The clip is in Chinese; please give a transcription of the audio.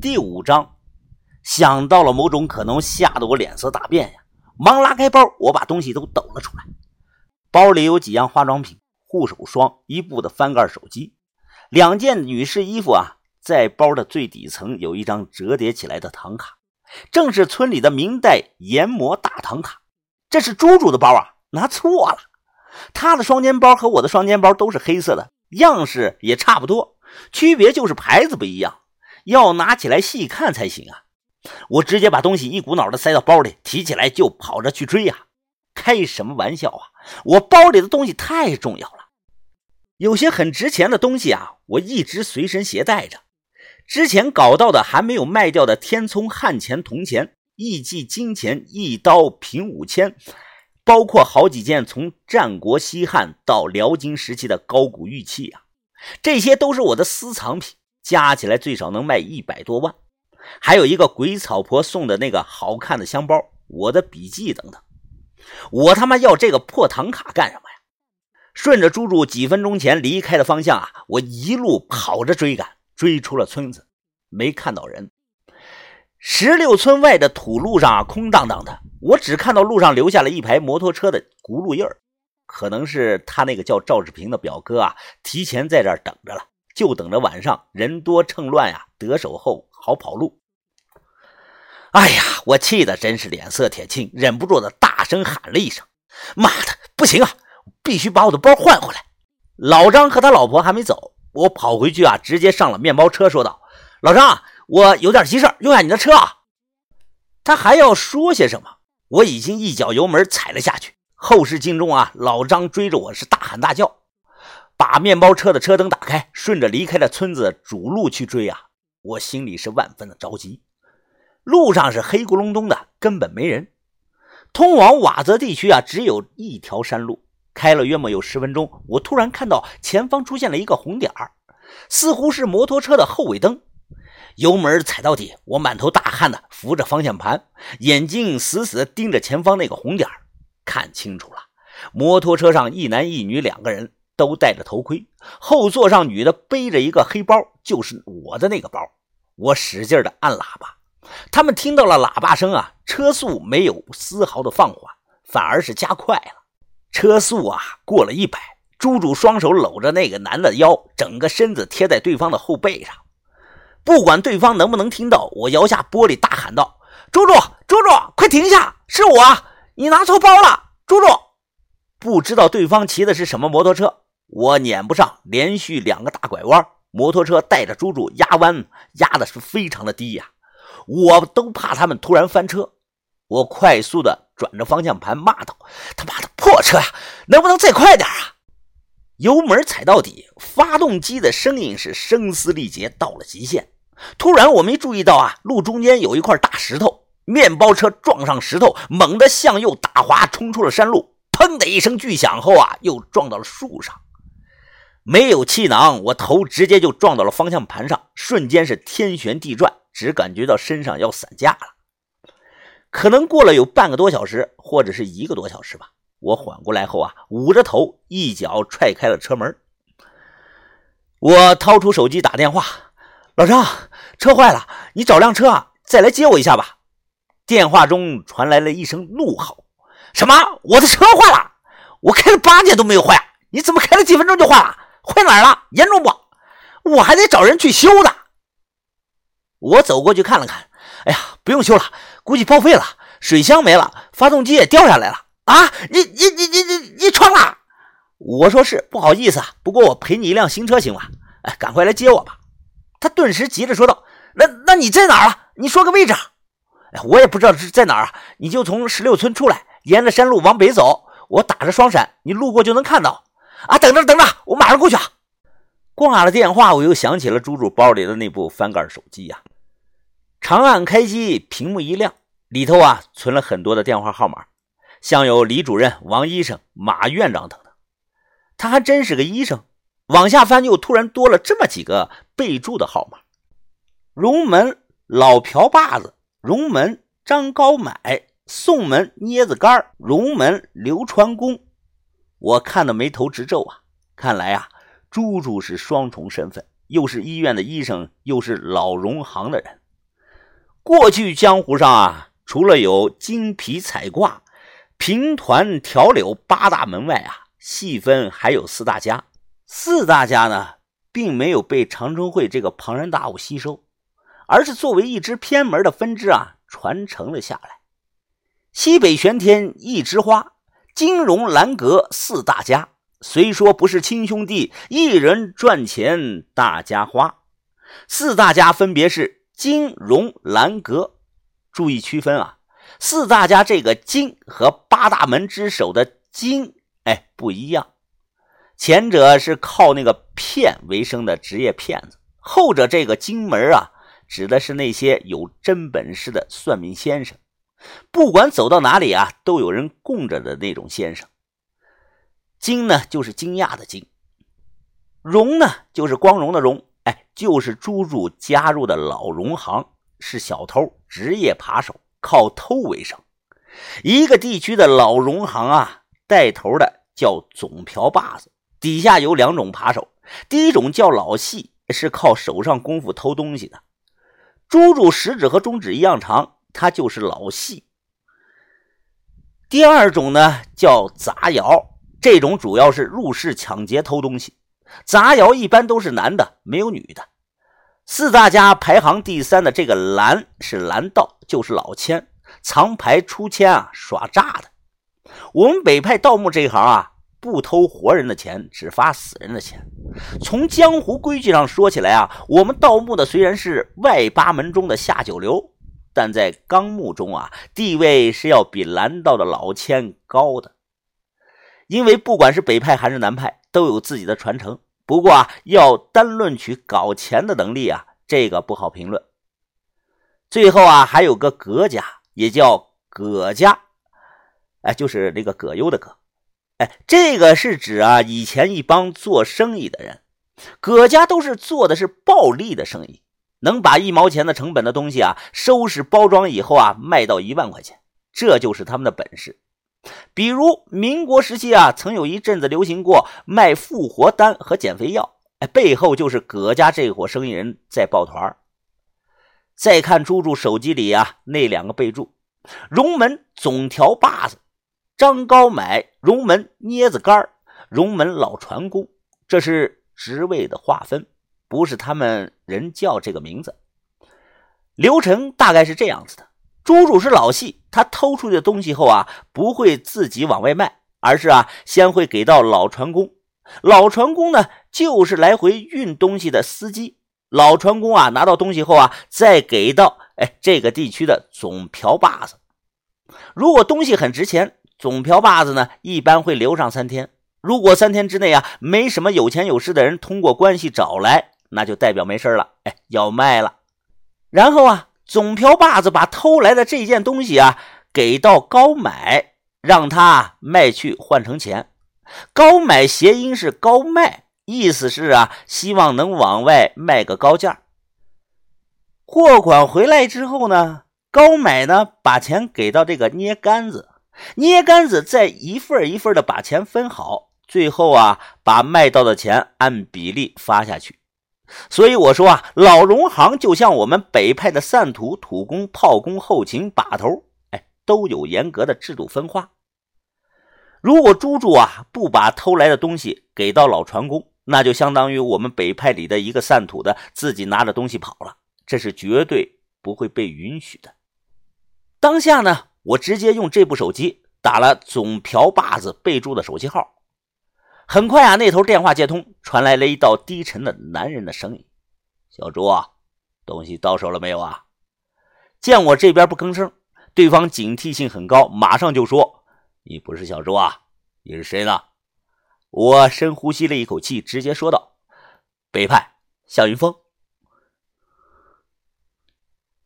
第五章，想到了某种可能，吓得我脸色大变呀！忙拉开包，我把东西都抖了出来。包里有几样化妆品、护手霜、一部的翻盖手机、两件女士衣服啊。在包的最底层有一张折叠起来的唐卡，正是村里的明代研磨大唐卡。这是猪猪的包啊，拿错了。他的双肩包和我的双肩包都是黑色的，样式也差不多，区别就是牌子不一样，要拿起来细看才行啊。我直接把东西一股脑的塞到包里，提起来就跑着去追呀。开什么玩笑啊！我包里的东西太重要了，有些很值钱的东西啊，我一直随身携带着。之前搞到的还没有卖掉的天聪汉钱铜钱、义记金钱、一刀平五千，包括好几件从战国西汉到辽金时期的高古玉器啊，这些都是我的私藏品，加起来最少能卖一百多万。还有一个鬼草婆送的那个好看的香包，我的笔记等等。我他妈要这个破唐卡干什么呀？顺着猪猪几分钟前离开的方向啊，我一路跑着追赶。追出了村子，没看到人。十六村外的土路上啊，空荡荡的，我只看到路上留下了一排摩托车的轱辘印儿，可能是他那个叫赵志平的表哥啊，提前在这儿等着了，就等着晚上人多趁乱呀，得手后好跑路。哎呀，我气得真是脸色铁青，忍不住的大声喊了一声：“妈的，不行啊，必须把我的包换回来！”老张和他老婆还没走。我跑回去啊，直接上了面包车，说道：“老张，我有点急事用下你的车啊。”他还要说些什么，我已经一脚油门踩了下去。后视镜中啊，老张追着我是大喊大叫，把面包车的车灯打开，顺着离开的村子主路去追啊！我心里是万分的着急。路上是黑咕隆咚的，根本没人。通往瓦泽地区啊，只有一条山路。开了约莫有十分钟，我突然看到前方出现了一个红点儿，似乎是摩托车的后尾灯。油门踩到底，我满头大汗的扶着方向盘，眼睛死死盯着前方那个红点儿。看清楚了，摩托车上一男一女两个人都戴着头盔，后座上女的背着一个黑包，就是我的那个包。我使劲的按喇叭，他们听到了喇叭声啊，车速没有丝毫的放缓，反而是加快了。车速啊，过了一百。猪猪双手搂着那个男的腰，整个身子贴在对方的后背上。不管对方能不能听到，我摇下玻璃大喊道：“猪猪，猪猪，快停下！是我，你拿错包了，猪猪。”不知道对方骑的是什么摩托车，我撵不上，连续两个大拐弯，摩托车带着猪猪压弯，压的是非常的低呀，我都怕他们突然翻车。我快速的转着方向盘，骂道：“他妈的破车呀，能不能再快点啊？”油门踩到底，发动机的声音是声嘶力竭到了极限。突然，我没注意到啊，路中间有一块大石头，面包车撞上石头，猛地向右打滑，冲出了山路。砰的一声巨响后啊，又撞到了树上。没有气囊，我头直接就撞到了方向盘上，瞬间是天旋地转，只感觉到身上要散架了。可能过了有半个多小时，或者是一个多小时吧。我缓过来后啊，捂着头，一脚踹开了车门。我掏出手机打电话：“老张，车坏了，你找辆车啊，再来接我一下吧。”电话中传来了一声怒吼：“什么？我的车坏了？我开了八年都没有坏，你怎么开了几分钟就坏了？坏哪儿了？严重不？我还得找人去修呢。”我走过去看了看，哎呀，不用修了。估计报废了，水箱没了，发动机也掉下来了啊！你你你你你你撞了？我说是，不好意思啊，不过我赔你一辆新车行吗？哎，赶快来接我吧！他顿时急着说道：“那那你在哪儿啊？你说个位置。”哎，我也不知道是在哪儿啊，你就从十六村出来，沿着山路往北走，我打着双闪，你路过就能看到。啊，等着等着，我马上过去啊！挂了电话，我又想起了猪猪包里的那部翻盖手机呀。长按开机，屏幕一亮，里头啊存了很多的电话号码，像有李主任、王医生、马院长等等。他还真是个医生。往下翻，又突然多了这么几个备注的号码：荣门老瓢把子、荣门张高买、宋门捏子干、荣门刘传功。我看的眉头直皱啊！看来啊，朱朱是双重身份，又是医院的医生，又是老荣行的人。过去江湖上啊，除了有金皮彩挂、平团条柳八大门外啊，细分还有四大家。四大家呢，并没有被长春会这个庞然大物吸收，而是作为一支偏门的分支啊，传承了下来。西北玄天一枝花，金融兰阁四大家，虽说不是亲兄弟，一人赚钱大家花。四大家分别是金融兰阁，注意区分啊。四大家这个金和八大门之首的金，哎，不一样。前者是靠那个骗为生的职业骗子，后者这个金门啊，指的是那些有真本事的算命先生，不管走到哪里啊，都有人供着的那种先生。惊呢，就是惊讶的惊；荣呢，就是光荣的荣。哎，就是朱柱加入的老荣行，是小偷，职业扒手，靠偷为生。一个地区的老荣行啊，带头的叫总瓢把子。底下有两种扒手，第一种叫老细，是靠手上功夫偷东西的。猪猪食指和中指一样长，他就是老戏。第二种呢叫杂窑，这种主要是入室抢劫偷东西。杂窑一般都是男的，没有女的。四大家排行第三的这个蓝是蓝道，就是老千，藏牌出千啊，耍诈的。我们北派盗墓这一行啊。不偷活人的钱，只发死人的钱。从江湖规矩上说起来啊，我们盗墓的虽然是外八门中的下九流，但在纲目中啊，地位是要比蓝道的老千高的。因为不管是北派还是南派，都有自己的传承。不过啊，要单论取搞钱的能力啊，这个不好评论。最后啊，还有个葛家，也叫葛家，哎，就是那个葛优的葛。哎，这个是指啊，以前一帮做生意的人，葛家都是做的是暴利的生意，能把一毛钱的成本的东西啊，收拾包装以后啊，卖到一万块钱，这就是他们的本事。比如民国时期啊，曾有一阵子流行过卖复活丹和减肥药，哎，背后就是葛家这伙生意人在抱团再看猪猪手机里啊那两个备注：荣门总条把子。张高买荣门捏子杆荣门老船工，这是职位的划分，不是他们人叫这个名字。流程大概是这样子的：朱主是老细，他偷出去的东西后啊，不会自己往外卖，而是啊，先会给到老船工。老船工呢，就是来回运东西的司机。老船工啊，拿到东西后啊，再给到哎这个地区的总瓢把子。如果东西很值钱。总瓢把子呢，一般会留上三天。如果三天之内啊，没什么有钱有势的人通过关系找来，那就代表没事了，哎，要卖了。然后啊，总瓢把子把偷来的这件东西啊，给到高买，让他卖去换成钱。高买谐音是高卖，意思是啊，希望能往外卖个高价。货款回来之后呢，高买呢把钱给到这个捏杆子。捏杆子再一份一份的把钱分好，最后啊，把卖到的钱按比例发下去。所以我说啊，老荣行就像我们北派的散土、土工、炮工、后勤、把头，哎，都有严格的制度分化。如果猪猪啊不把偷来的东西给到老船工，那就相当于我们北派里的一个散土的自己拿着东西跑了，这是绝对不会被允许的。当下呢？我直接用这部手机打了总瓢把子备注的手机号，很快啊，那头电话接通，传来了一道低沉的男人的声音：“小朱啊，东西到手了没有啊？”见我这边不吭声，对方警惕性很高，马上就说：“你不是小朱啊，你是谁呢？”我深呼吸了一口气，直接说道：“北派向云峰。”